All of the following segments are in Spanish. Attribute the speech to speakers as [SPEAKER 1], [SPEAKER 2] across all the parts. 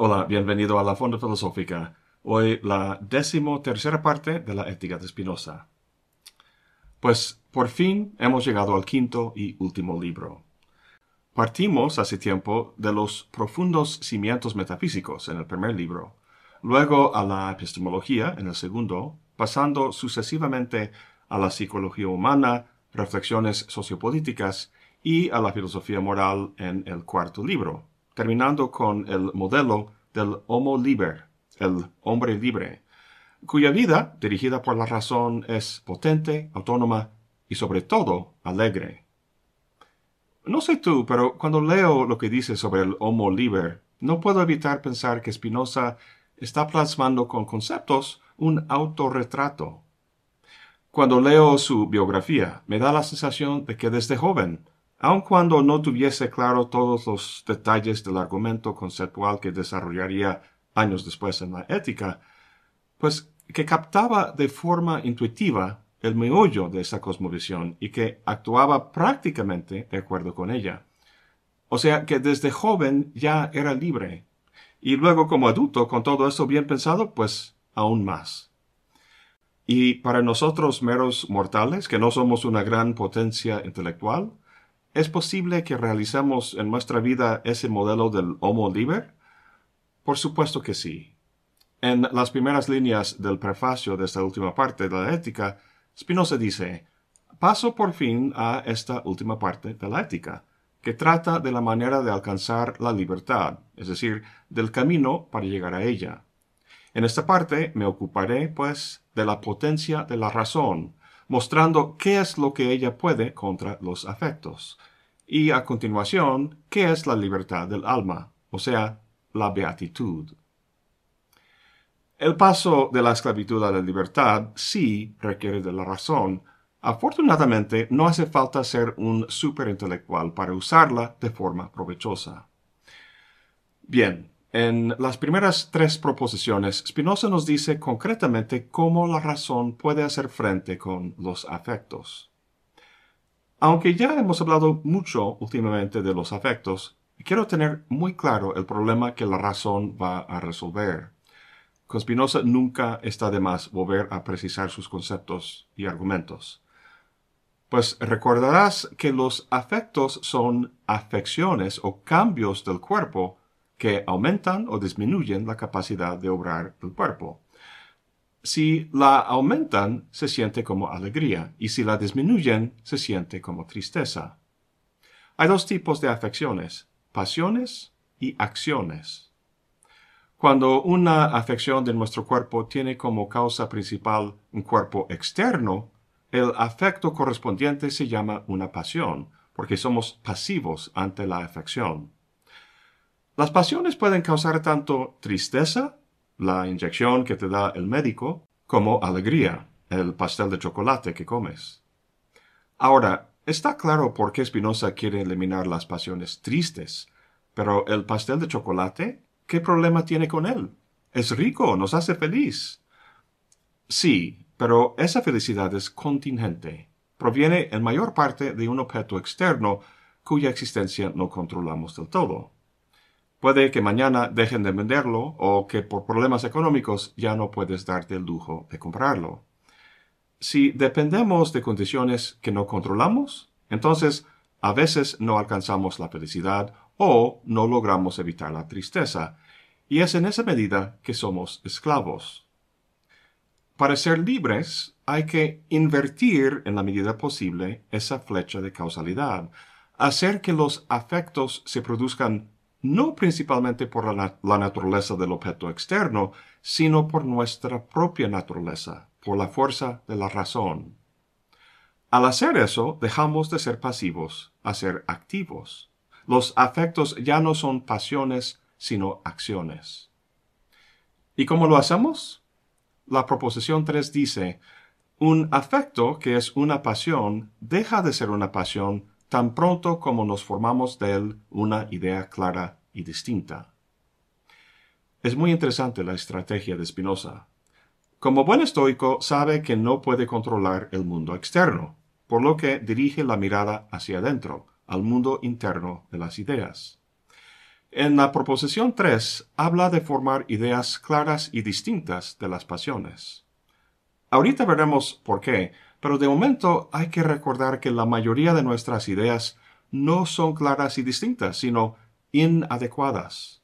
[SPEAKER 1] Hola, bienvenido a la Fonda Filosófica. Hoy la décimo tercera parte de la Ética de Spinoza. Pues por fin hemos llegado al quinto y último libro. Partimos hace tiempo de los profundos cimientos metafísicos en el primer libro, luego a la epistemología en el segundo, pasando sucesivamente a la psicología humana, reflexiones sociopolíticas y a la filosofía moral en el cuarto libro, terminando con el modelo del Homo Liber, el hombre libre, cuya vida, dirigida por la razón, es potente, autónoma y sobre todo alegre. No sé tú, pero cuando leo lo que dice sobre el Homo Liber, no puedo evitar pensar que Spinoza está plasmando con conceptos un autorretrato. Cuando leo su biografía, me da la sensación de que desde joven aun cuando no tuviese claro todos los detalles del argumento conceptual que desarrollaría años después en la ética, pues que captaba de forma intuitiva el meollo de esa cosmovisión y que actuaba prácticamente de acuerdo con ella. O sea que desde joven ya era libre, y luego como adulto, con todo eso bien pensado, pues aún más. Y para nosotros meros mortales, que no somos una gran potencia intelectual, ¿Es posible que realicemos en nuestra vida ese modelo del Homo Liber? Por supuesto que sí. En las primeras líneas del prefacio de esta última parte de la ética, Spinoza dice, paso por fin a esta última parte de la ética, que trata de la manera de alcanzar la libertad, es decir, del camino para llegar a ella. En esta parte me ocuparé, pues, de la potencia de la razón, mostrando qué es lo que ella puede contra los afectos. Y a continuación, qué es la libertad del alma, o sea, la beatitud. El paso de la esclavitud a la libertad sí requiere de la razón. Afortunadamente, no hace falta ser un superintelectual para usarla de forma provechosa. Bien, en las primeras tres proposiciones, Spinoza nos dice concretamente cómo la razón puede hacer frente con los afectos. Aunque ya hemos hablado mucho últimamente de los afectos, quiero tener muy claro el problema que la razón va a resolver. Con Spinoza nunca está de más volver a precisar sus conceptos y argumentos. Pues recordarás que los afectos son afecciones o cambios del cuerpo que aumentan o disminuyen la capacidad de obrar del cuerpo. Si la aumentan, se siente como alegría, y si la disminuyen, se siente como tristeza. Hay dos tipos de afecciones, pasiones y acciones. Cuando una afección de nuestro cuerpo tiene como causa principal un cuerpo externo, el afecto correspondiente se llama una pasión, porque somos pasivos ante la afección. Las pasiones pueden causar tanto tristeza, la inyección que te da el médico, como alegría, el pastel de chocolate que comes. Ahora, está claro por qué Spinoza quiere eliminar las pasiones tristes, pero el pastel de chocolate, ¿qué problema tiene con él? Es rico, nos hace feliz. Sí, pero esa felicidad es contingente. Proviene en mayor parte de un objeto externo cuya existencia no controlamos del todo. Puede que mañana dejen de venderlo o que por problemas económicos ya no puedes darte el lujo de comprarlo. Si dependemos de condiciones que no controlamos, entonces a veces no alcanzamos la felicidad o no logramos evitar la tristeza, y es en esa medida que somos esclavos. Para ser libres hay que invertir en la medida posible esa flecha de causalidad, hacer que los afectos se produzcan no principalmente por la, naturaleza del objeto externo, sino por nuestra propia naturaleza, por la fuerza de la razón. Al hacer eso, dejamos de ser pasivos a ser activos. Los afectos ya no son pasiones, sino acciones. ¿Y cómo lo hacemos? La proposición 3 dice, un afecto que es una pasión deja de ser una pasión tan pronto como nos formamos de él una idea clara y distinta. Es muy interesante la estrategia de Spinoza. Como buen estoico sabe que no puede controlar el mundo externo, por lo que dirige la mirada hacia adentro, al mundo interno de las ideas. En la proposición 3 habla de formar ideas claras y distintas de las pasiones. Ahorita veremos por qué, pero de momento hay que recordar que la mayoría de nuestras ideas no son claras y distintas, sino inadecuadas.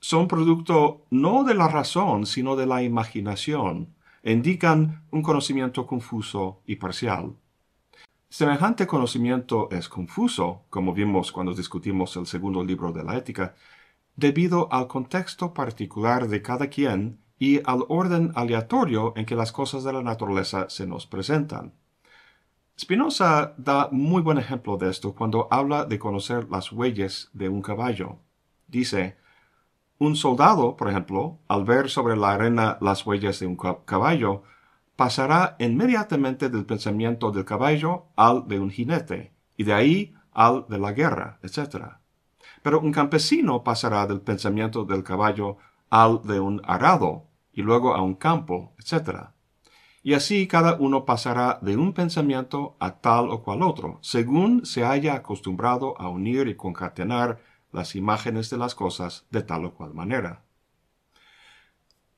[SPEAKER 1] Son producto no de la razón, sino de la imaginación, indican un conocimiento confuso y parcial. Semejante conocimiento es confuso, como vimos cuando discutimos el segundo libro de la ética, debido al contexto particular de cada quien y al orden aleatorio en que las cosas de la naturaleza se nos presentan. Spinoza da muy buen ejemplo de esto cuando habla de conocer las huellas de un caballo. Dice, un soldado, por ejemplo, al ver sobre la arena las huellas de un caballo, pasará inmediatamente del pensamiento del caballo al de un jinete, y de ahí al de la guerra, etc. Pero un campesino pasará del pensamiento del caballo al de un arado, y luego a un campo, etc. Y así cada uno pasará de un pensamiento a tal o cual otro, según se haya acostumbrado a unir y concatenar las imágenes de las cosas de tal o cual manera.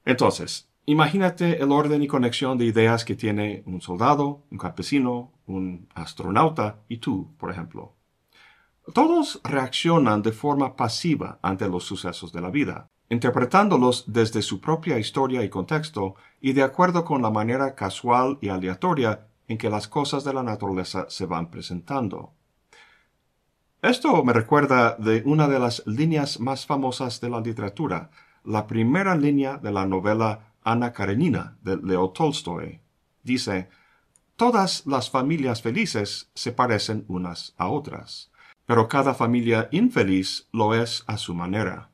[SPEAKER 1] Entonces, imagínate el orden y conexión de ideas que tiene un soldado, un campesino, un astronauta y tú, por ejemplo. Todos reaccionan de forma pasiva ante los sucesos de la vida, interpretándolos desde su propia historia y contexto y de acuerdo con la manera casual y aleatoria en que las cosas de la naturaleza se van presentando. Esto me recuerda de una de las líneas más famosas de la literatura, la primera línea de la novela Ana Karenina de Leo Tolstoy. Dice, Todas las familias felices se parecen unas a otras, pero cada familia infeliz lo es a su manera.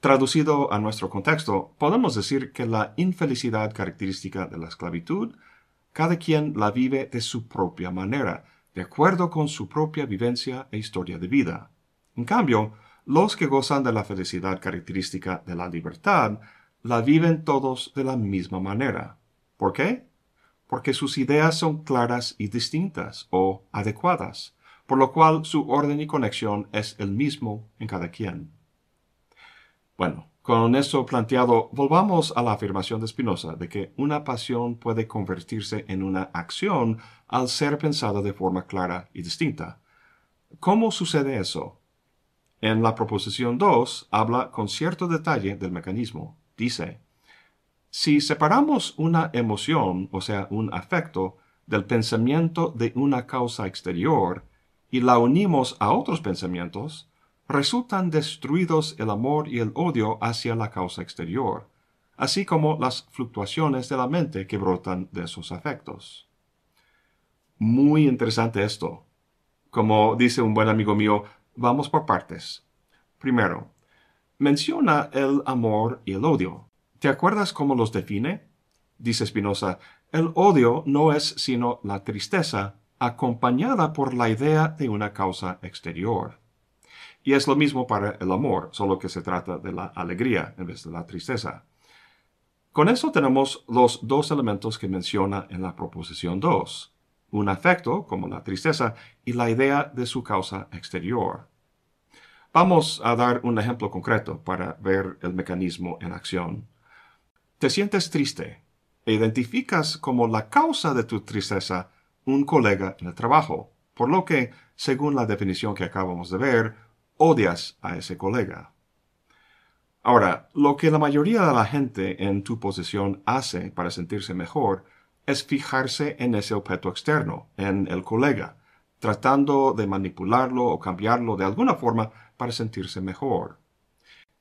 [SPEAKER 1] Traducido a nuestro contexto, podemos decir que la infelicidad característica de la esclavitud, cada quien la vive de su propia manera, de acuerdo con su propia vivencia e historia de vida. En cambio, los que gozan de la felicidad característica de la libertad, la viven todos de la misma manera. ¿Por qué? Porque sus ideas son claras y distintas o adecuadas, por lo cual su orden y conexión es el mismo en cada quien. Bueno, con eso planteado, volvamos a la afirmación de Spinoza de que una pasión puede convertirse en una acción al ser pensada de forma clara y distinta. ¿Cómo sucede eso? En la proposición 2 habla con cierto detalle del mecanismo. Dice, si separamos una emoción, o sea, un afecto, del pensamiento de una causa exterior y la unimos a otros pensamientos, resultan destruidos el amor y el odio hacia la causa exterior, así como las fluctuaciones de la mente que brotan de esos afectos. Muy interesante esto. Como dice un buen amigo mío, vamos por partes. Primero, menciona el amor y el odio. ¿Te acuerdas cómo los define? Dice Spinoza, el odio no es sino la tristeza acompañada por la idea de una causa exterior. Y es lo mismo para el amor, solo que se trata de la alegría en vez de la tristeza. Con eso tenemos los dos elementos que menciona en la proposición 2, un afecto, como la tristeza, y la idea de su causa exterior. Vamos a dar un ejemplo concreto para ver el mecanismo en acción. Te sientes triste e identificas como la causa de tu tristeza un colega en el trabajo, por lo que, según la definición que acabamos de ver, odias a ese colega. Ahora, lo que la mayoría de la gente en tu posición hace para sentirse mejor es fijarse en ese objeto externo, en el colega, tratando de manipularlo o cambiarlo de alguna forma para sentirse mejor.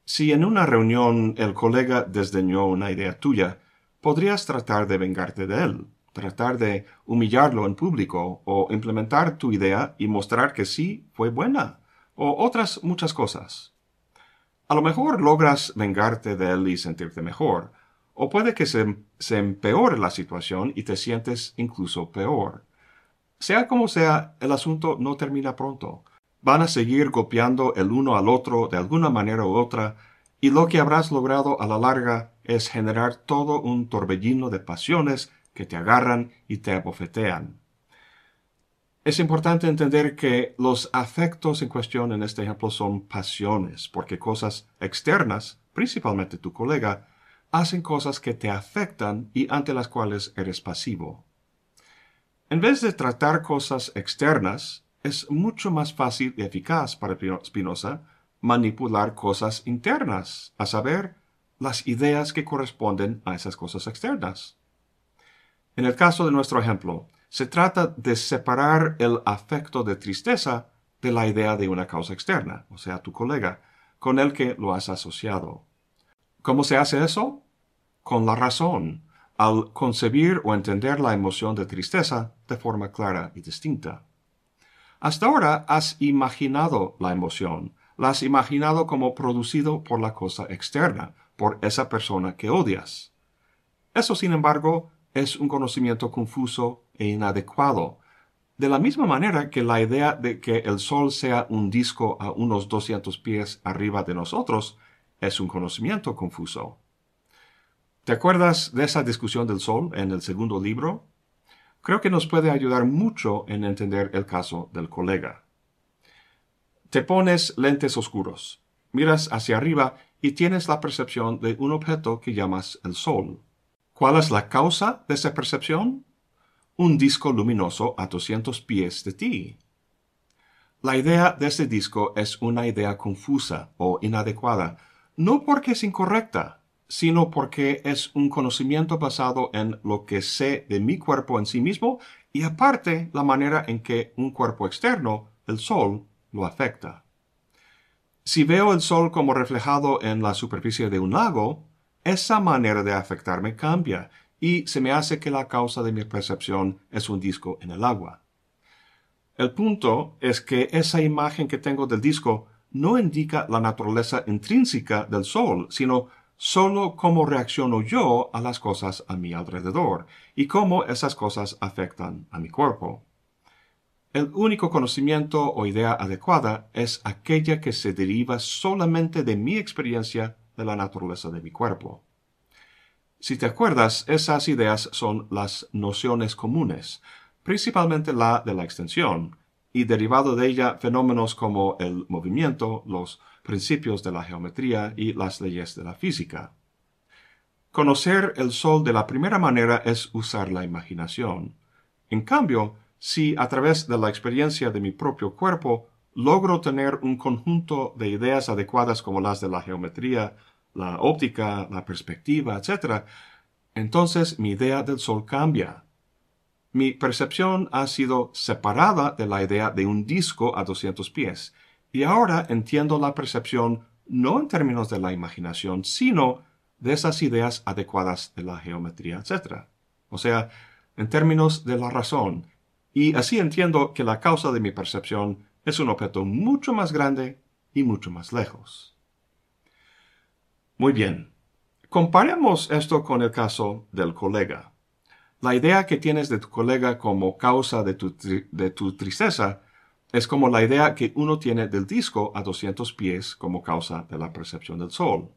[SPEAKER 1] Si en una reunión el colega desdeñó una idea tuya, podrías tratar de vengarte de él, tratar de humillarlo en público o implementar tu idea y mostrar que sí fue buena o otras muchas cosas. A lo mejor logras vengarte de él y sentirte mejor, o puede que se, se, empeore la situación y te sientes incluso peor. Sea como sea, el asunto no termina pronto. Van a seguir golpeando el uno al otro de alguna manera u otra, y lo que habrás logrado a la larga es generar todo un torbellino de pasiones que te agarran y te abofetean. Es importante entender que los afectos en cuestión en este ejemplo son pasiones, porque cosas externas, principalmente tu colega, hacen cosas que te afectan y ante las cuales eres pasivo. En vez de tratar cosas externas, es mucho más fácil y eficaz para Spinoza manipular cosas internas, a saber, las ideas que corresponden a esas cosas externas. En el caso de nuestro ejemplo, se trata de separar el afecto de tristeza de la idea de una causa externa, o sea, tu colega, con el que lo has asociado. ¿Cómo se hace eso? Con la razón, al concebir o entender la emoción de tristeza de forma clara y distinta. Hasta ahora has imaginado la emoción, la has imaginado como producido por la cosa externa, por esa persona que odias. Eso, sin embargo, es un conocimiento confuso e inadecuado, de la misma manera que la idea de que el Sol sea un disco a unos 200 pies arriba de nosotros es un conocimiento confuso. ¿Te acuerdas de esa discusión del Sol en el segundo libro? Creo que nos puede ayudar mucho en entender el caso del colega. Te pones lentes oscuros, miras hacia arriba y tienes la percepción de un objeto que llamas el Sol. ¿Cuál es la causa de esa percepción? Un disco luminoso a 200 pies de ti. La idea de ese disco es una idea confusa o inadecuada, no porque es incorrecta, sino porque es un conocimiento basado en lo que sé de mi cuerpo en sí mismo y aparte la manera en que un cuerpo externo, el sol, lo afecta. Si veo el sol como reflejado en la superficie de un lago, esa manera de afectarme cambia y se me hace que la causa de mi percepción es un disco en el agua. El punto es que esa imagen que tengo del disco no indica la naturaleza intrínseca del sol, sino solo cómo reacciono yo a las cosas a mi alrededor y cómo esas cosas afectan a mi cuerpo. El único conocimiento o idea adecuada es aquella que se deriva solamente de mi experiencia de la naturaleza de mi cuerpo. Si te acuerdas, esas ideas son las nociones comunes, principalmente la de la extensión, y derivado de ella fenómenos como el movimiento, los principios de la geometría y las leyes de la física. Conocer el Sol de la primera manera es usar la imaginación. En cambio, si a través de la experiencia de mi propio cuerpo logro tener un conjunto de ideas adecuadas como las de la geometría, la óptica, la perspectiva, etc., entonces mi idea del sol cambia. Mi percepción ha sido separada de la idea de un disco a 200 pies, y ahora entiendo la percepción no en términos de la imaginación, sino de esas ideas adecuadas de la geometría, etc. O sea, en términos de la razón, y así entiendo que la causa de mi percepción es un objeto mucho más grande y mucho más lejos. Muy bien, comparemos esto con el caso del colega. La idea que tienes de tu colega como causa de tu, tristeza es como la idea que uno tiene del disco a 200 pies como causa de la percepción del sol.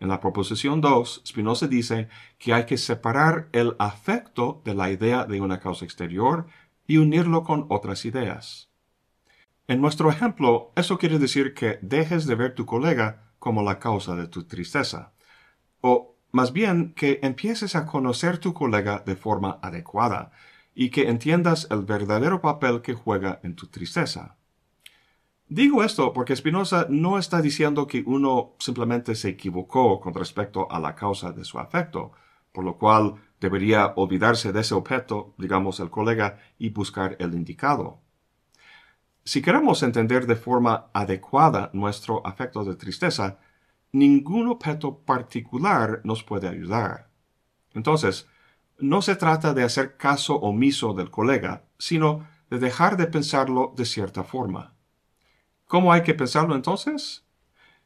[SPEAKER 1] En la proposición 2, Spinoza dice que hay que separar el afecto de la idea de una causa exterior y unirlo con otras ideas. En nuestro ejemplo, eso quiere decir que dejes de ver tu colega como la causa de tu tristeza, o más bien que empieces a conocer tu colega de forma adecuada y que entiendas el verdadero papel que juega en tu tristeza. Digo esto porque Spinoza no está diciendo que uno simplemente se equivocó con respecto a la causa de su afecto, por lo cual debería olvidarse de ese objeto, digamos el colega, y buscar el indicado. Si queremos entender de forma adecuada nuestro afecto de tristeza, ningún objeto particular nos puede ayudar. Entonces, no se trata de hacer caso omiso del colega, sino de dejar de pensarlo de cierta forma. ¿Cómo hay que pensarlo entonces?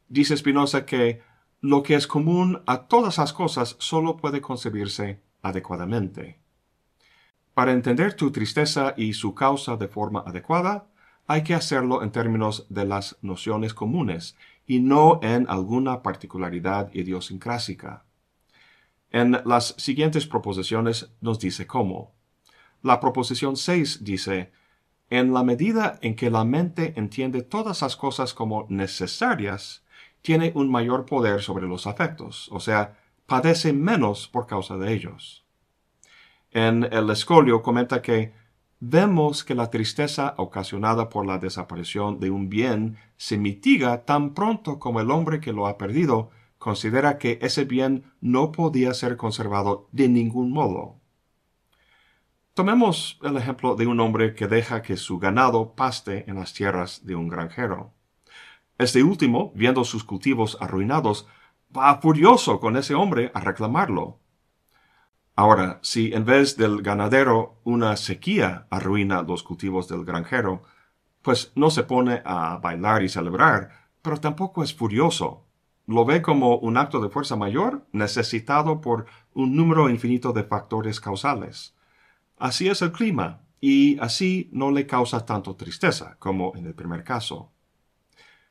[SPEAKER 1] Dice Spinoza que lo que es común a todas las cosas solo puede concebirse adecuadamente. Para entender tu tristeza y su causa de forma adecuada, hay que hacerlo en términos de las nociones comunes y no en alguna particularidad idiosincrásica. En las siguientes proposiciones nos dice cómo. La proposición 6 dice, en la medida en que la mente entiende todas las cosas como necesarias, tiene un mayor poder sobre los afectos, o sea, padece menos por causa de ellos. En el escolio comenta que vemos que la tristeza ocasionada por la desaparición de un bien se mitiga tan pronto como el hombre que lo ha perdido considera que ese bien no podía ser conservado de ningún modo. Tomemos el ejemplo de un hombre que deja que su ganado paste en las tierras de un granjero. Este último, viendo sus cultivos arruinados, va furioso con ese hombre a reclamarlo. Ahora, si en vez del ganadero una sequía arruina los cultivos del granjero, pues no se pone a bailar y celebrar, pero tampoco es furioso. Lo ve como un acto de fuerza mayor necesitado por un número infinito de factores causales. Así es el clima, y así no le causa tanto tristeza como en el primer caso.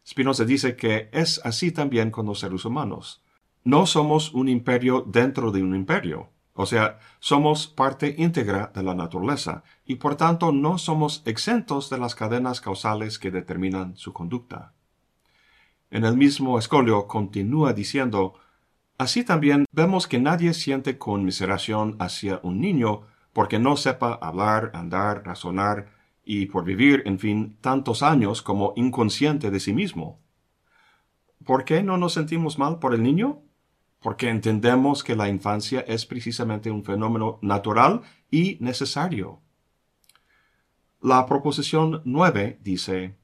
[SPEAKER 1] Spinoza dice que es así también con los seres humanos. No somos un imperio dentro de un imperio. O sea, somos parte íntegra de la naturaleza y por tanto no somos exentos de las cadenas causales que determinan su conducta. En el mismo escolio continúa diciendo, así también vemos que nadie siente conmiseración hacia un niño porque no sepa hablar, andar, razonar y por vivir, en fin, tantos años como inconsciente de sí mismo. ¿Por qué no nos sentimos mal por el niño? Porque entendemos que la infancia es precisamente un fenómeno natural y necesario. La proposición 9 dice,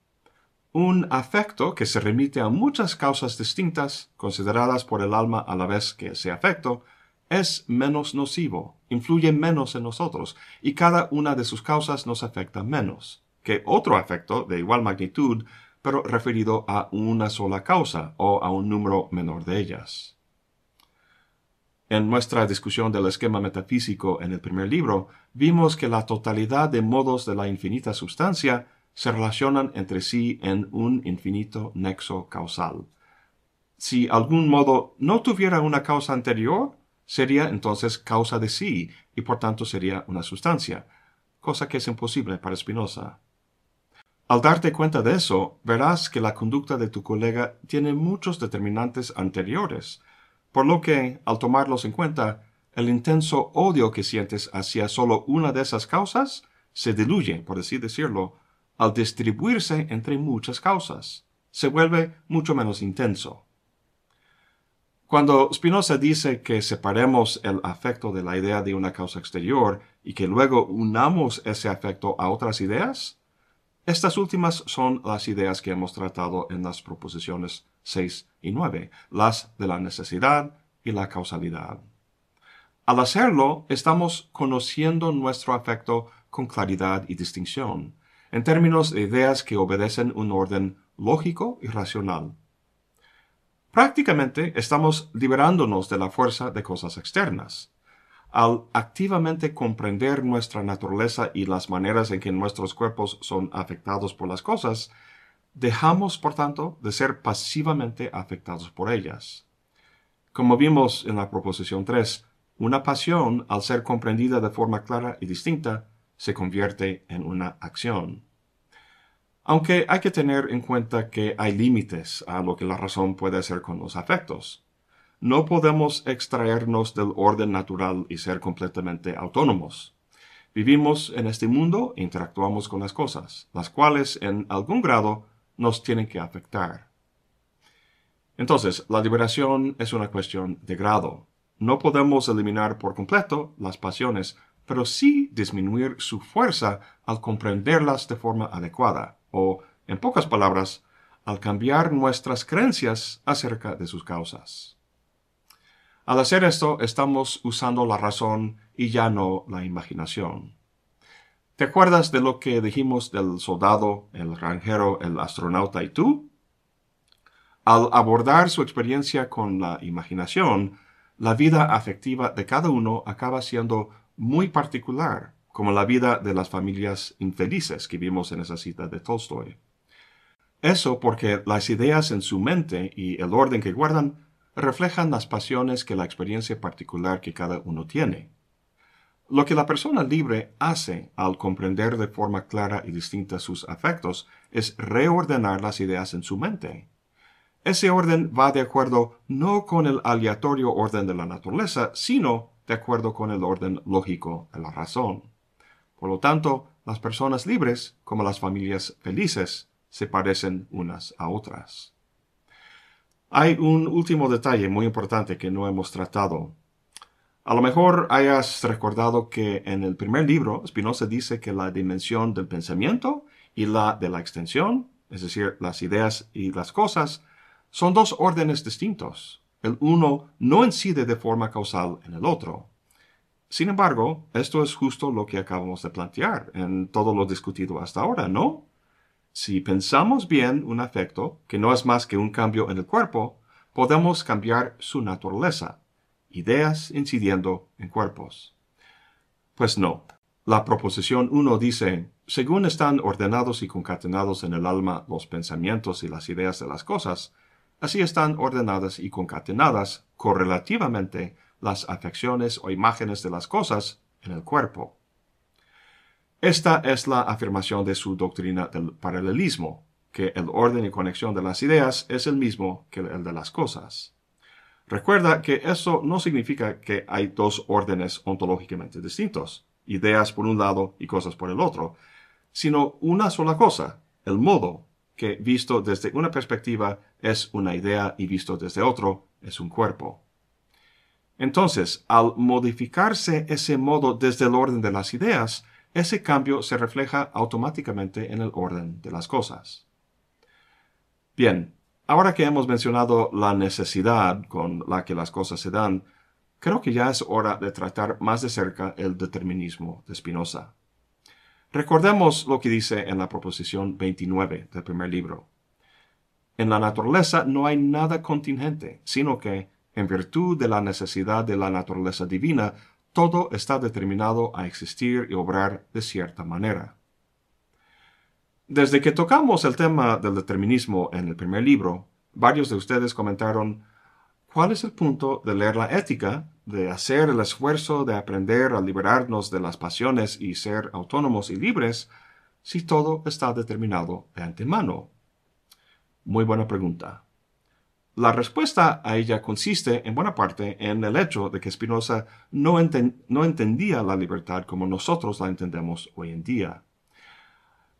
[SPEAKER 1] un afecto que se remite a muchas causas distintas, consideradas por el alma a la vez que ese afecto, es menos nocivo, influye menos en nosotros, y cada una de sus causas nos afecta menos que otro afecto de igual magnitud, pero referido a una sola causa o a un número menor de ellas. En nuestra discusión del esquema metafísico en el primer libro, vimos que la totalidad de modos de la infinita sustancia se relacionan entre sí en un infinito nexo causal. Si algún modo no tuviera una causa anterior, sería entonces causa de sí y por tanto sería una sustancia, cosa que es imposible para Spinoza. Al darte cuenta de eso, verás que la conducta de tu colega tiene muchos determinantes anteriores, por lo que, al tomarlos en cuenta, el intenso odio que sientes hacia solo una de esas causas se diluye, por así decirlo, al distribuirse entre muchas causas. Se vuelve mucho menos intenso. Cuando Spinoza dice que separemos el afecto de la idea de una causa exterior y que luego unamos ese afecto a otras ideas, estas últimas son las ideas que hemos tratado en las proposiciones 6 y 9, las de la necesidad y la causalidad. Al hacerlo, estamos conociendo nuestro afecto con claridad y distinción, en términos de ideas que obedecen un orden lógico y racional. Prácticamente estamos liberándonos de la fuerza de cosas externas. Al activamente comprender nuestra naturaleza y las maneras en que nuestros cuerpos son afectados por las cosas, Dejamos, por tanto, de ser pasivamente afectados por ellas. Como vimos en la proposición 3, una pasión, al ser comprendida de forma clara y distinta, se convierte en una acción. Aunque hay que tener en cuenta que hay límites a lo que la razón puede hacer con los afectos. No podemos extraernos del orden natural y ser completamente autónomos. Vivimos en este mundo e interactuamos con las cosas, las cuales en algún grado nos tienen que afectar. Entonces, la liberación es una cuestión de grado. No podemos eliminar por completo las pasiones, pero sí disminuir su fuerza al comprenderlas de forma adecuada, o, en pocas palabras, al cambiar nuestras creencias acerca de sus causas. Al hacer esto, estamos usando la razón y ya no la imaginación. ¿Te acuerdas de lo que dijimos del soldado, el granjero, el astronauta y tú? Al abordar su experiencia con la imaginación, la vida afectiva de cada uno acaba siendo muy particular, como la vida de las familias infelices que vimos en esa cita de Tolstoy. Eso porque las ideas en su mente y el orden que guardan reflejan las pasiones que la experiencia particular que cada uno tiene. Lo que la persona libre hace al comprender de forma clara y distinta sus afectos es reordenar las ideas en su mente. Ese orden va de acuerdo no con el aleatorio orden de la naturaleza, sino de acuerdo con el orden lógico de la razón. Por lo tanto, las personas libres, como las familias felices, se parecen unas a otras. Hay un último detalle muy importante que no hemos tratado. A lo mejor hayas recordado que en el primer libro Spinoza dice que la dimensión del pensamiento y la de la extensión, es decir, las ideas y las cosas, son dos órdenes distintos. El uno no incide de forma causal en el otro. Sin embargo, esto es justo lo que acabamos de plantear en todo lo discutido hasta ahora, ¿no? Si pensamos bien un afecto, que no es más que un cambio en el cuerpo, podemos cambiar su naturaleza, ideas incidiendo en cuerpos. Pues no. La proposición 1 dice, según están ordenados y concatenados en el alma los pensamientos y las ideas de las cosas, Así están ordenadas y concatenadas correlativamente las afecciones o imágenes de las cosas en el cuerpo. Esta es la afirmación de su doctrina del paralelismo, que el orden y conexión de las ideas es el mismo que el de las cosas. Recuerda que eso no significa que hay dos órdenes ontológicamente distintos, ideas por un lado y cosas por el otro, sino una sola cosa, el modo que visto desde una perspectiva es una idea y visto desde otro es un cuerpo. Entonces, al modificarse ese modo desde el orden de las ideas, ese cambio se refleja automáticamente en el orden de las cosas. Bien, ahora que hemos mencionado la necesidad con la que las cosas se dan, creo que ya es hora de tratar más de cerca el determinismo de Spinoza. Recordemos lo que dice en la proposición 29 del primer libro. En la naturaleza no hay nada contingente, sino que, en virtud de la necesidad de la naturaleza divina, todo está determinado a existir y obrar de cierta manera. Desde que tocamos el tema del determinismo en el primer libro, varios de ustedes comentaron ¿Cuál es el punto de leer la ética, de hacer el esfuerzo de aprender a liberarnos de las pasiones y ser autónomos y libres, si todo está determinado de antemano? Muy buena pregunta. La respuesta a ella consiste, en buena parte, en el hecho de que Spinoza no, no entendía la libertad como nosotros la entendemos hoy en día.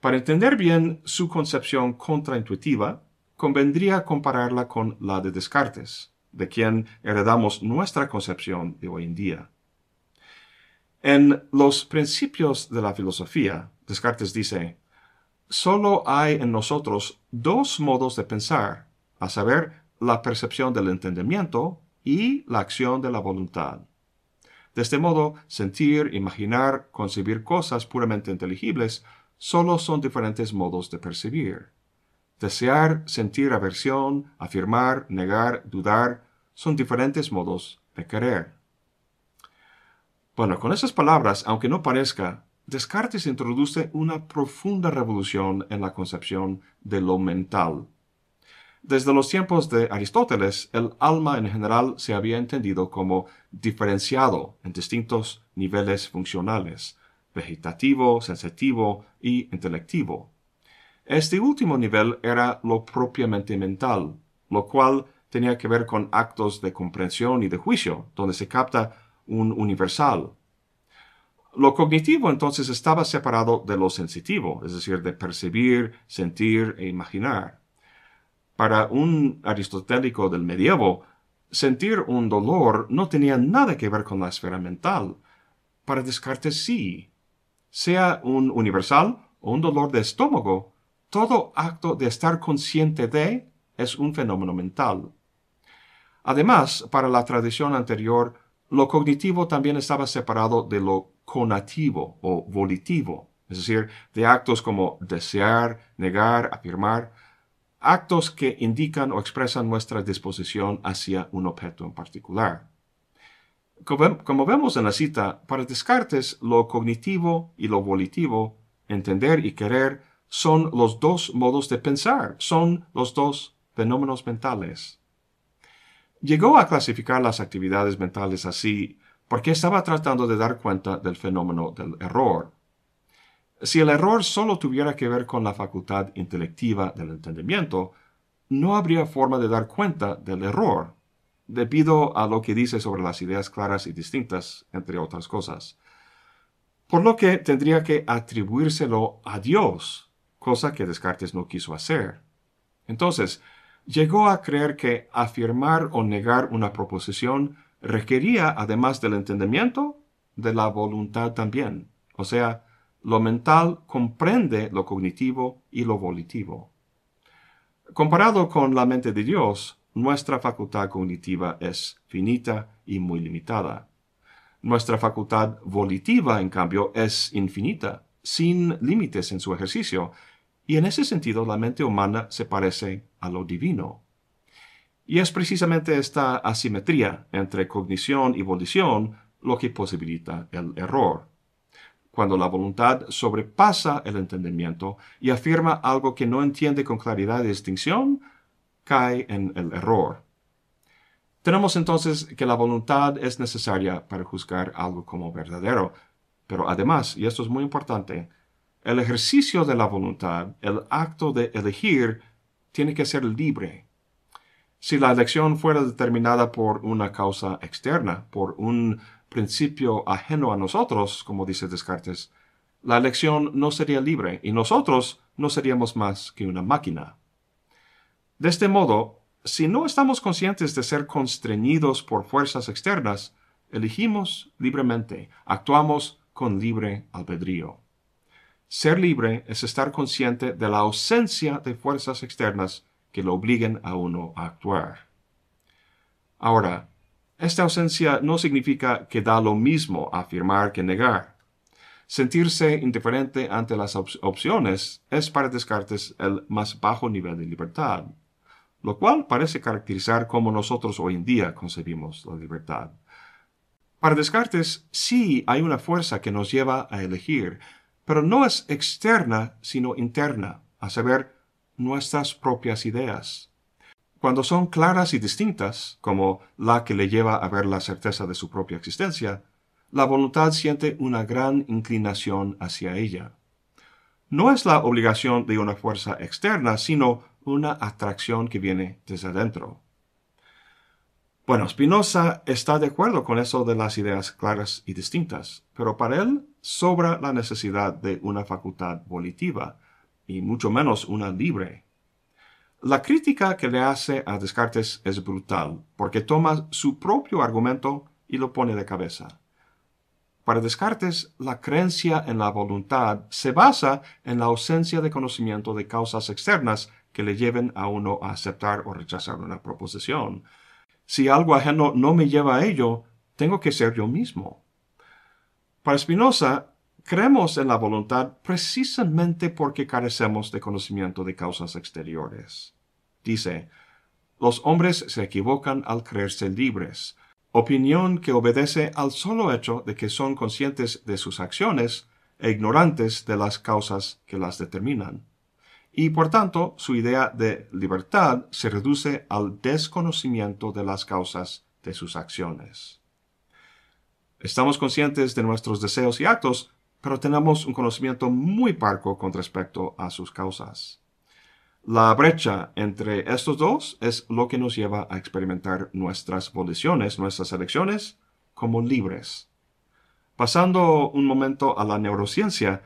[SPEAKER 1] Para entender bien su concepción contraintuitiva, convendría compararla con la de Descartes de quien heredamos nuestra concepción de hoy en día. En los principios de la filosofía, Descartes dice, solo hay en nosotros dos modos de pensar, a saber, la percepción del entendimiento y la acción de la voluntad. De este modo, sentir, imaginar, concebir cosas puramente inteligibles solo son diferentes modos de percibir. Desear, sentir aversión, afirmar, negar, dudar, son diferentes modos de querer. Bueno, con esas palabras, aunque no parezca, Descartes introduce una profunda revolución en la concepción de lo mental. Desde los tiempos de Aristóteles, el alma en general se había entendido como diferenciado en distintos niveles funcionales, vegetativo, sensitivo y intelectivo. Este último nivel era lo propiamente mental, lo cual tenía que ver con actos de comprensión y de juicio, donde se capta un universal. Lo cognitivo entonces estaba separado de lo sensitivo, es decir, de percibir, sentir e imaginar. Para un aristotélico del medievo, sentir un dolor no tenía nada que ver con la esfera mental. Para Descartes sí. Sea un universal o un dolor de estómago, todo acto de estar consciente de es un fenómeno mental. Además, para la tradición anterior, lo cognitivo también estaba separado de lo conativo o volitivo, es decir, de actos como desear, negar, afirmar, actos que indican o expresan nuestra disposición hacia un objeto en particular. Como vemos en la cita, para Descartes lo cognitivo y lo volitivo, entender y querer, son los dos modos de pensar, son los dos fenómenos mentales. Llegó a clasificar las actividades mentales así porque estaba tratando de dar cuenta del fenómeno del error. Si el error solo tuviera que ver con la facultad intelectiva del entendimiento, no habría forma de dar cuenta del error, debido a lo que dice sobre las ideas claras y distintas, entre otras cosas. Por lo que tendría que atribuírselo a Dios, cosa que Descartes no quiso hacer. Entonces, llegó a creer que afirmar o negar una proposición requería, además del entendimiento, de la voluntad también. O sea, lo mental comprende lo cognitivo y lo volitivo. Comparado con la mente de Dios, nuestra facultad cognitiva es finita y muy limitada. Nuestra facultad volitiva, en cambio, es infinita, sin límites en su ejercicio, y en ese sentido la mente humana se parece a lo divino. Y es precisamente esta asimetría entre cognición y volición lo que posibilita el error. Cuando la voluntad sobrepasa el entendimiento y afirma algo que no entiende con claridad y distinción, cae en el error. Tenemos entonces que la voluntad es necesaria para juzgar algo como verdadero, pero además, y esto es muy importante, el ejercicio de la voluntad, el acto de elegir, tiene que ser libre. Si la elección fuera determinada por una causa externa, por un principio ajeno a nosotros, como dice Descartes, la elección no sería libre y nosotros no seríamos más que una máquina. De este modo, si no estamos conscientes de ser constreñidos por fuerzas externas, elegimos libremente, actuamos con libre albedrío. Ser libre es estar consciente de la ausencia de fuerzas externas que lo obliguen a uno a actuar. Ahora, esta ausencia no significa que da lo mismo afirmar que negar. Sentirse indiferente ante las opciones es para Descartes el más bajo nivel de libertad, lo cual parece caracterizar cómo nosotros hoy en día concebimos la libertad. Para Descartes sí hay una fuerza que nos lleva a elegir, pero no es externa, sino interna, a saber, nuestras propias ideas. Cuando son claras y distintas, como la que le lleva a ver la certeza de su propia existencia, la voluntad siente una gran inclinación hacia ella. No es la obligación de una fuerza externa, sino una atracción que viene desde adentro. Bueno, Spinoza está de acuerdo con eso de las ideas claras y distintas, pero para él sobra la necesidad de una facultad volitiva, y mucho menos una libre. La crítica que le hace a Descartes es brutal, porque toma su propio argumento y lo pone de cabeza. Para Descartes, la creencia en la voluntad se basa en la ausencia de conocimiento de causas externas que le lleven a uno a aceptar o rechazar una proposición, si algo ajeno no me lleva a ello, tengo que ser yo mismo. Para Spinoza, creemos en la voluntad precisamente porque carecemos de conocimiento de causas exteriores. Dice, los hombres se equivocan al creerse libres, opinión que obedece al solo hecho de que son conscientes de sus acciones e ignorantes de las causas que las determinan y por tanto su idea de libertad se reduce al desconocimiento de las causas de sus acciones. Estamos conscientes de nuestros deseos y actos, pero tenemos un conocimiento muy parco con respecto a sus causas. La brecha entre estos dos es lo que nos lleva a experimentar nuestras voliciones, nuestras elecciones, como libres. Pasando un momento a la neurociencia,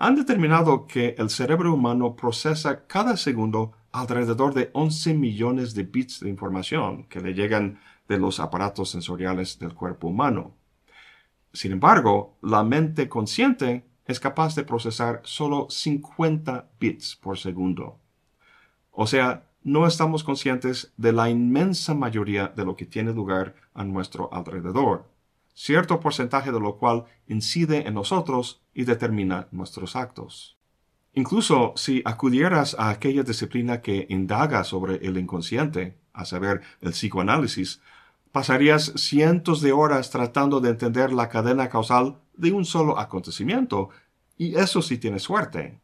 [SPEAKER 1] han determinado que el cerebro humano procesa cada segundo alrededor de 11 millones de bits de información que le llegan de los aparatos sensoriales del cuerpo humano. Sin embargo, la mente consciente es capaz de procesar solo 50 bits por segundo. O sea, no estamos conscientes de la inmensa mayoría de lo que tiene lugar a nuestro alrededor cierto porcentaje de lo cual incide en nosotros y determina nuestros actos. Incluso si acudieras a aquella disciplina que indaga sobre el inconsciente, a saber, el psicoanálisis, pasarías cientos de horas tratando de entender la cadena causal de un solo acontecimiento, y eso sí tiene suerte.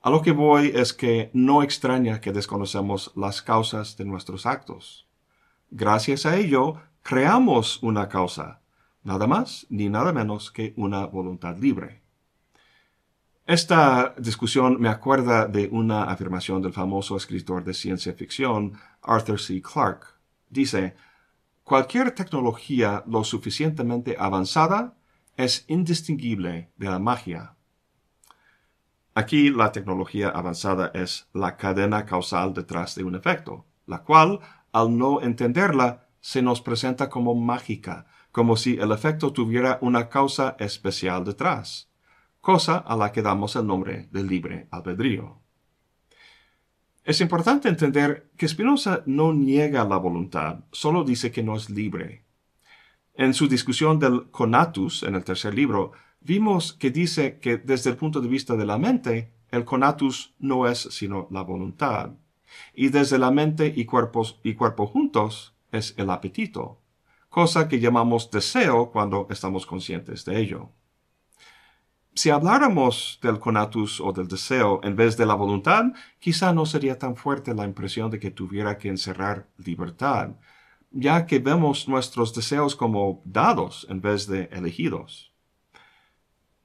[SPEAKER 1] A lo que voy es que no extraña que desconocemos las causas de nuestros actos. Gracias a ello, creamos una causa, nada más ni nada menos que una voluntad libre. Esta discusión me acuerda de una afirmación del famoso escritor de ciencia ficción Arthur C. Clarke. Dice, cualquier tecnología lo suficientemente avanzada es indistinguible de la magia. Aquí la tecnología avanzada es la cadena causal detrás de un efecto, la cual, al no entenderla, se nos presenta como mágica, como si el efecto tuviera una causa especial detrás, cosa a la que damos el nombre de libre albedrío. Es importante entender que Spinoza no niega la voluntad, solo dice que no es libre. En su discusión del conatus en el tercer libro, vimos que dice que desde el punto de vista de la mente, el conatus no es sino la voluntad, y desde la mente y, cuerpos, y cuerpo juntos es el apetito, cosa que llamamos deseo cuando estamos conscientes de ello. Si habláramos del conatus o del deseo en vez de la voluntad, quizá no sería tan fuerte la impresión de que tuviera que encerrar libertad, ya que vemos nuestros deseos como dados en vez de elegidos.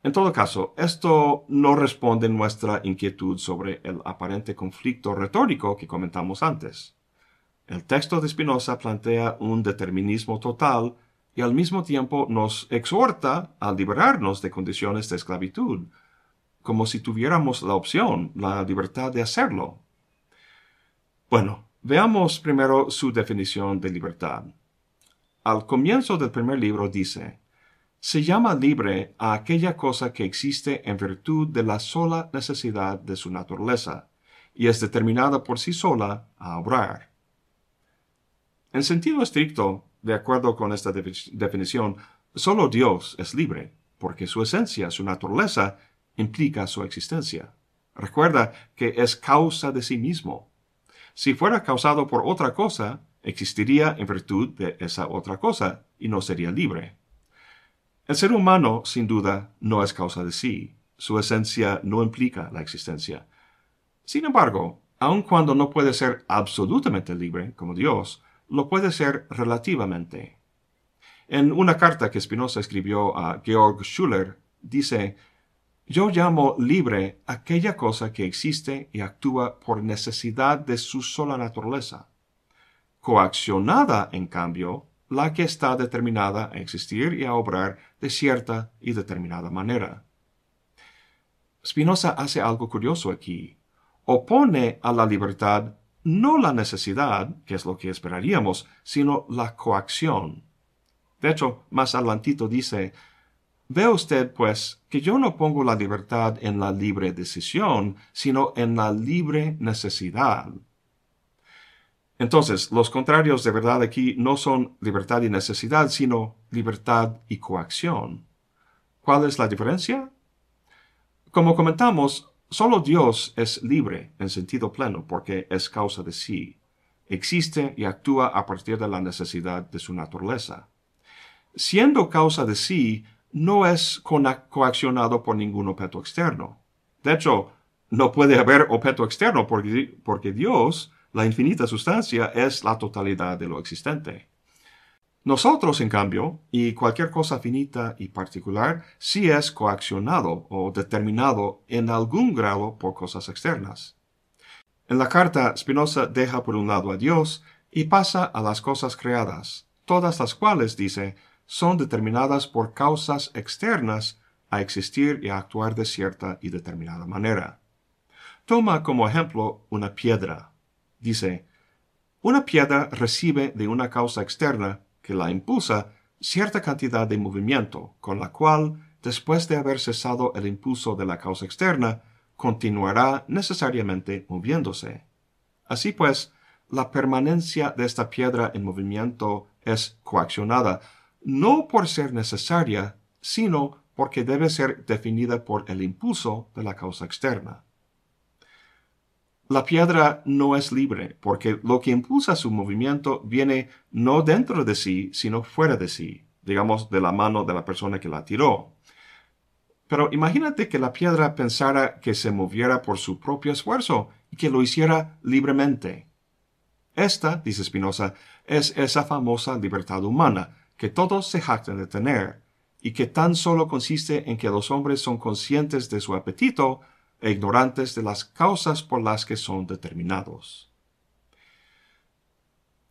[SPEAKER 1] En todo caso, esto no responde a nuestra inquietud sobre el aparente conflicto retórico que comentamos antes. El texto de Spinoza plantea un determinismo total y al mismo tiempo nos exhorta a liberarnos de condiciones de esclavitud, como si tuviéramos la opción, la libertad de hacerlo. Bueno, veamos primero su definición de libertad. Al comienzo del primer libro dice, se llama libre a aquella cosa que existe en virtud de la sola necesidad de su naturaleza, y es determinada por sí sola a obrar. En sentido estricto, de acuerdo con esta definición, solo Dios es libre, porque su esencia, su naturaleza, implica su existencia. Recuerda que es causa de sí mismo. Si fuera causado por otra cosa, existiría en virtud de esa otra cosa y no sería libre. El ser humano, sin duda, no es causa de sí. Su esencia no implica la existencia. Sin embargo, aun cuando no puede ser absolutamente libre, como Dios, lo puede ser relativamente. En una carta que Spinoza escribió a Georg Schuller, dice, Yo llamo libre aquella cosa que existe y actúa por necesidad de su sola naturaleza. Coaccionada, en cambio, la que está determinada a existir y a obrar de cierta y determinada manera. Spinoza hace algo curioso aquí. Opone a la libertad no la necesidad, que es lo que esperaríamos, sino la coacción. De hecho, más adelantito dice, Ve usted, pues, que yo no pongo la libertad en la libre decisión, sino en la libre necesidad. Entonces, los contrarios de verdad aquí no son libertad y necesidad, sino libertad y coacción. ¿Cuál es la diferencia? Como comentamos, solo Dios es libre en sentido pleno porque es causa de sí. Existe y actúa a partir de la necesidad de su naturaleza. Siendo causa de sí, no es coaccionado por ningún objeto externo. De hecho, no puede haber objeto externo porque, porque Dios la infinita sustancia es la totalidad de lo existente. Nosotros, en cambio, y cualquier cosa finita y particular, sí es coaccionado o determinado en algún grado por cosas externas. En la carta, Spinoza deja por un lado a Dios y pasa a las cosas creadas, todas las cuales, dice, son determinadas por causas externas a existir y a actuar de cierta y determinada manera. Toma como ejemplo una piedra. Dice, una piedra recibe de una causa externa que la impulsa cierta cantidad de movimiento, con la cual, después de haber cesado el impulso de la causa externa, continuará necesariamente moviéndose. Así pues, la permanencia de esta piedra en movimiento es coaccionada, no por ser necesaria, sino porque debe ser definida por el impulso de la causa externa. La piedra no es libre, porque lo que impulsa su movimiento viene no dentro de sí, sino fuera de sí, digamos, de la mano de la persona que la tiró. Pero imagínate que la piedra pensara que se moviera por su propio esfuerzo y que lo hiciera libremente. Esta, dice Spinoza, es esa famosa libertad humana, que todos se jactan de tener, y que tan solo consiste en que los hombres son conscientes de su apetito e ignorantes de las causas por las que son determinados.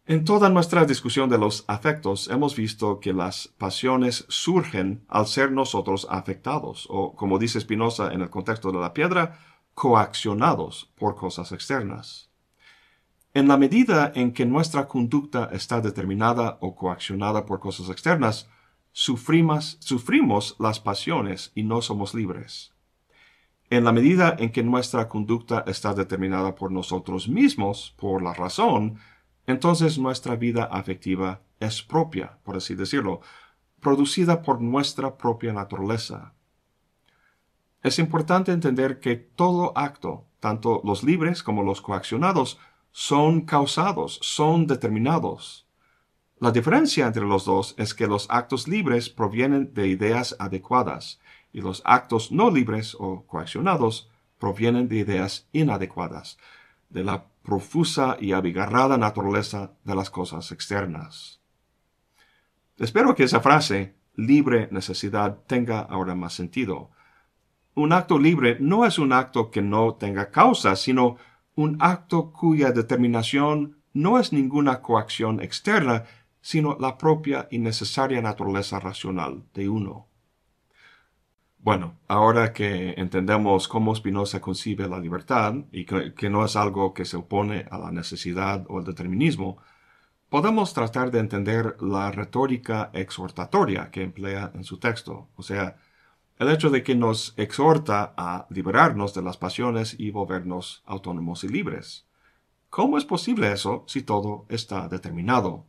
[SPEAKER 1] En toda nuestra discusión de los afectos hemos visto que las pasiones surgen al ser nosotros afectados, o como dice Spinoza en el contexto de la piedra, coaccionados por cosas externas. En la medida en que nuestra conducta está determinada o coaccionada por cosas externas, sufrimos, sufrimos las pasiones y no somos libres. En la medida en que nuestra conducta está determinada por nosotros mismos, por la razón, entonces nuestra vida afectiva es propia, por así decirlo, producida por nuestra propia naturaleza. Es importante entender que todo acto, tanto los libres como los coaccionados, son causados, son determinados. La diferencia entre los dos es que los actos libres provienen de ideas adecuadas y los actos no libres o coaccionados provienen de ideas inadecuadas, de la profusa y abigarrada naturaleza de las cosas externas. Espero que esa frase, libre necesidad, tenga ahora más sentido. Un acto libre no es un acto que no tenga causa, sino un acto cuya determinación no es ninguna coacción externa, sino la propia y necesaria naturaleza racional de uno. Bueno, ahora que entendemos cómo Spinoza concibe la libertad y que, no es algo que se opone a la necesidad o el determinismo, podemos tratar de entender la retórica exhortatoria que emplea en su texto, o sea, el hecho de que nos exhorta a liberarnos de las pasiones y volvernos autónomos y libres. ¿Cómo es posible eso si todo está determinado?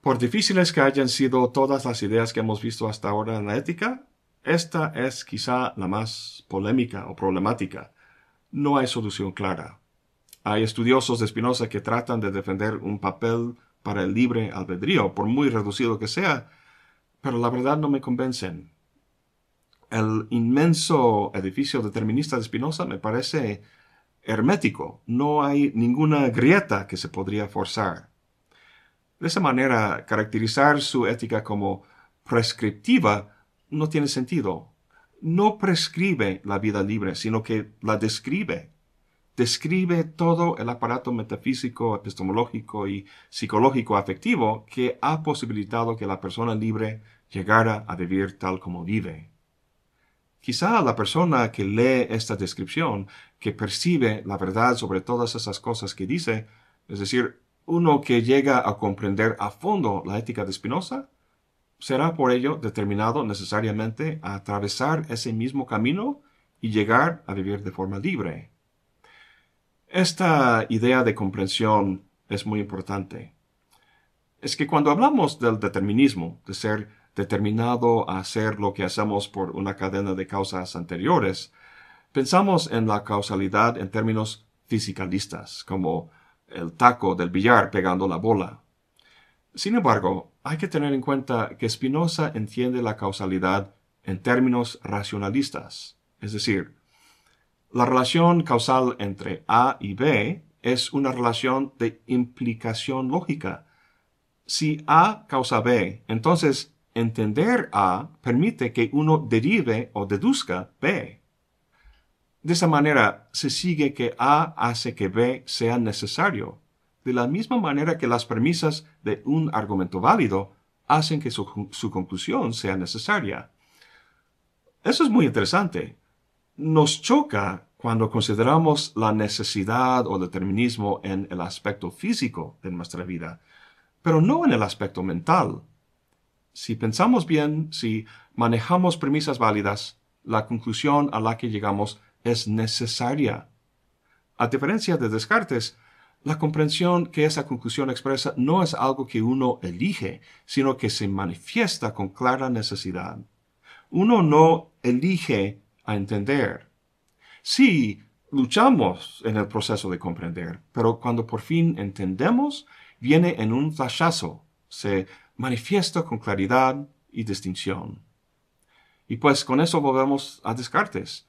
[SPEAKER 1] Por difíciles que hayan sido todas las ideas que hemos visto hasta ahora en la ética, esta es quizá la más polémica o problemática. No hay solución clara. Hay estudiosos de Spinoza que tratan de defender un papel para el libre albedrío, por muy reducido que sea, pero la verdad no me convencen el inmenso edificio determinista de Spinoza me parece hermético. No hay ninguna grieta que se podría forzar. De esa manera, caracterizar su ética como prescriptiva no tiene sentido. No prescribe la vida libre, sino que la describe. Describe todo el aparato metafísico, epistemológico y psicológico afectivo que ha posibilitado que la persona libre llegara a vivir tal como vive. Quizá la persona que lee esta descripción, que percibe la verdad sobre todas esas cosas que dice, es decir, uno que llega a comprender a fondo la ética de Spinoza, será por ello determinado necesariamente a atravesar ese mismo camino y llegar a vivir de forma libre. Esta idea de comprensión es muy importante. Es que cuando hablamos del determinismo, de ser determinado a hacer lo que hacemos por una cadena de causas anteriores, pensamos en la causalidad en términos fisicalistas, como el taco del billar pegando la bola. Sin embargo, hay que tener en cuenta que Spinoza entiende la causalidad en términos racionalistas, es decir, la relación causal entre A y B es una relación de implicación lógica. Si A causa B, entonces entender A permite que uno derive o deduzca B. De esa manera se sigue que A hace que B sea necesario, de la misma manera que las premisas de un argumento válido hacen que su, conclusión sea necesaria. Eso es muy interesante. Nos choca cuando consideramos la necesidad o determinismo en el aspecto físico de nuestra vida, pero no en el aspecto mental. Si pensamos bien, si manejamos premisas válidas, la conclusión a la que llegamos es necesaria. A diferencia de Descartes, la comprensión que esa conclusión expresa no es algo que uno elige, sino que se manifiesta con clara necesidad. Uno no elige a entender. Sí, luchamos en el proceso de comprender, pero cuando por fin entendemos, viene en un flashazo, se manifiesta con claridad y distinción. Y pues con eso volvemos a Descartes.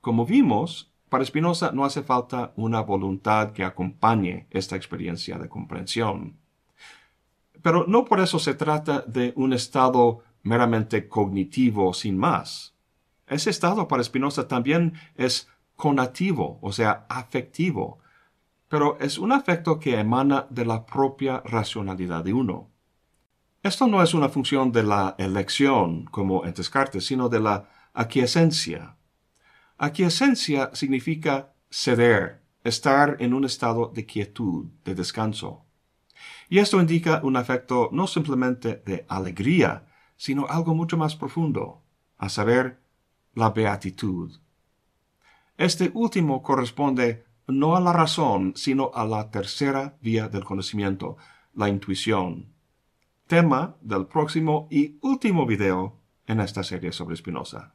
[SPEAKER 1] Como vimos, para Spinoza no hace falta una voluntad que acompañe esta experiencia de comprensión. Pero no por eso se trata de un estado meramente cognitivo sin más. Ese estado para Spinoza también es conativo, o sea, afectivo, pero es un afecto que emana de la propia racionalidad de uno. Esto no es una función de la elección, como en Descartes, sino de la aquiescencia. Aquiescencia significa ceder, estar en un estado de quietud, de descanso. Y esto indica un afecto no simplemente de alegría, sino algo mucho más profundo, a saber, la beatitud. Este último corresponde no a la razón, sino a la tercera vía del conocimiento, la intuición. Tema del próximo y último video en esta serie sobre Spinoza.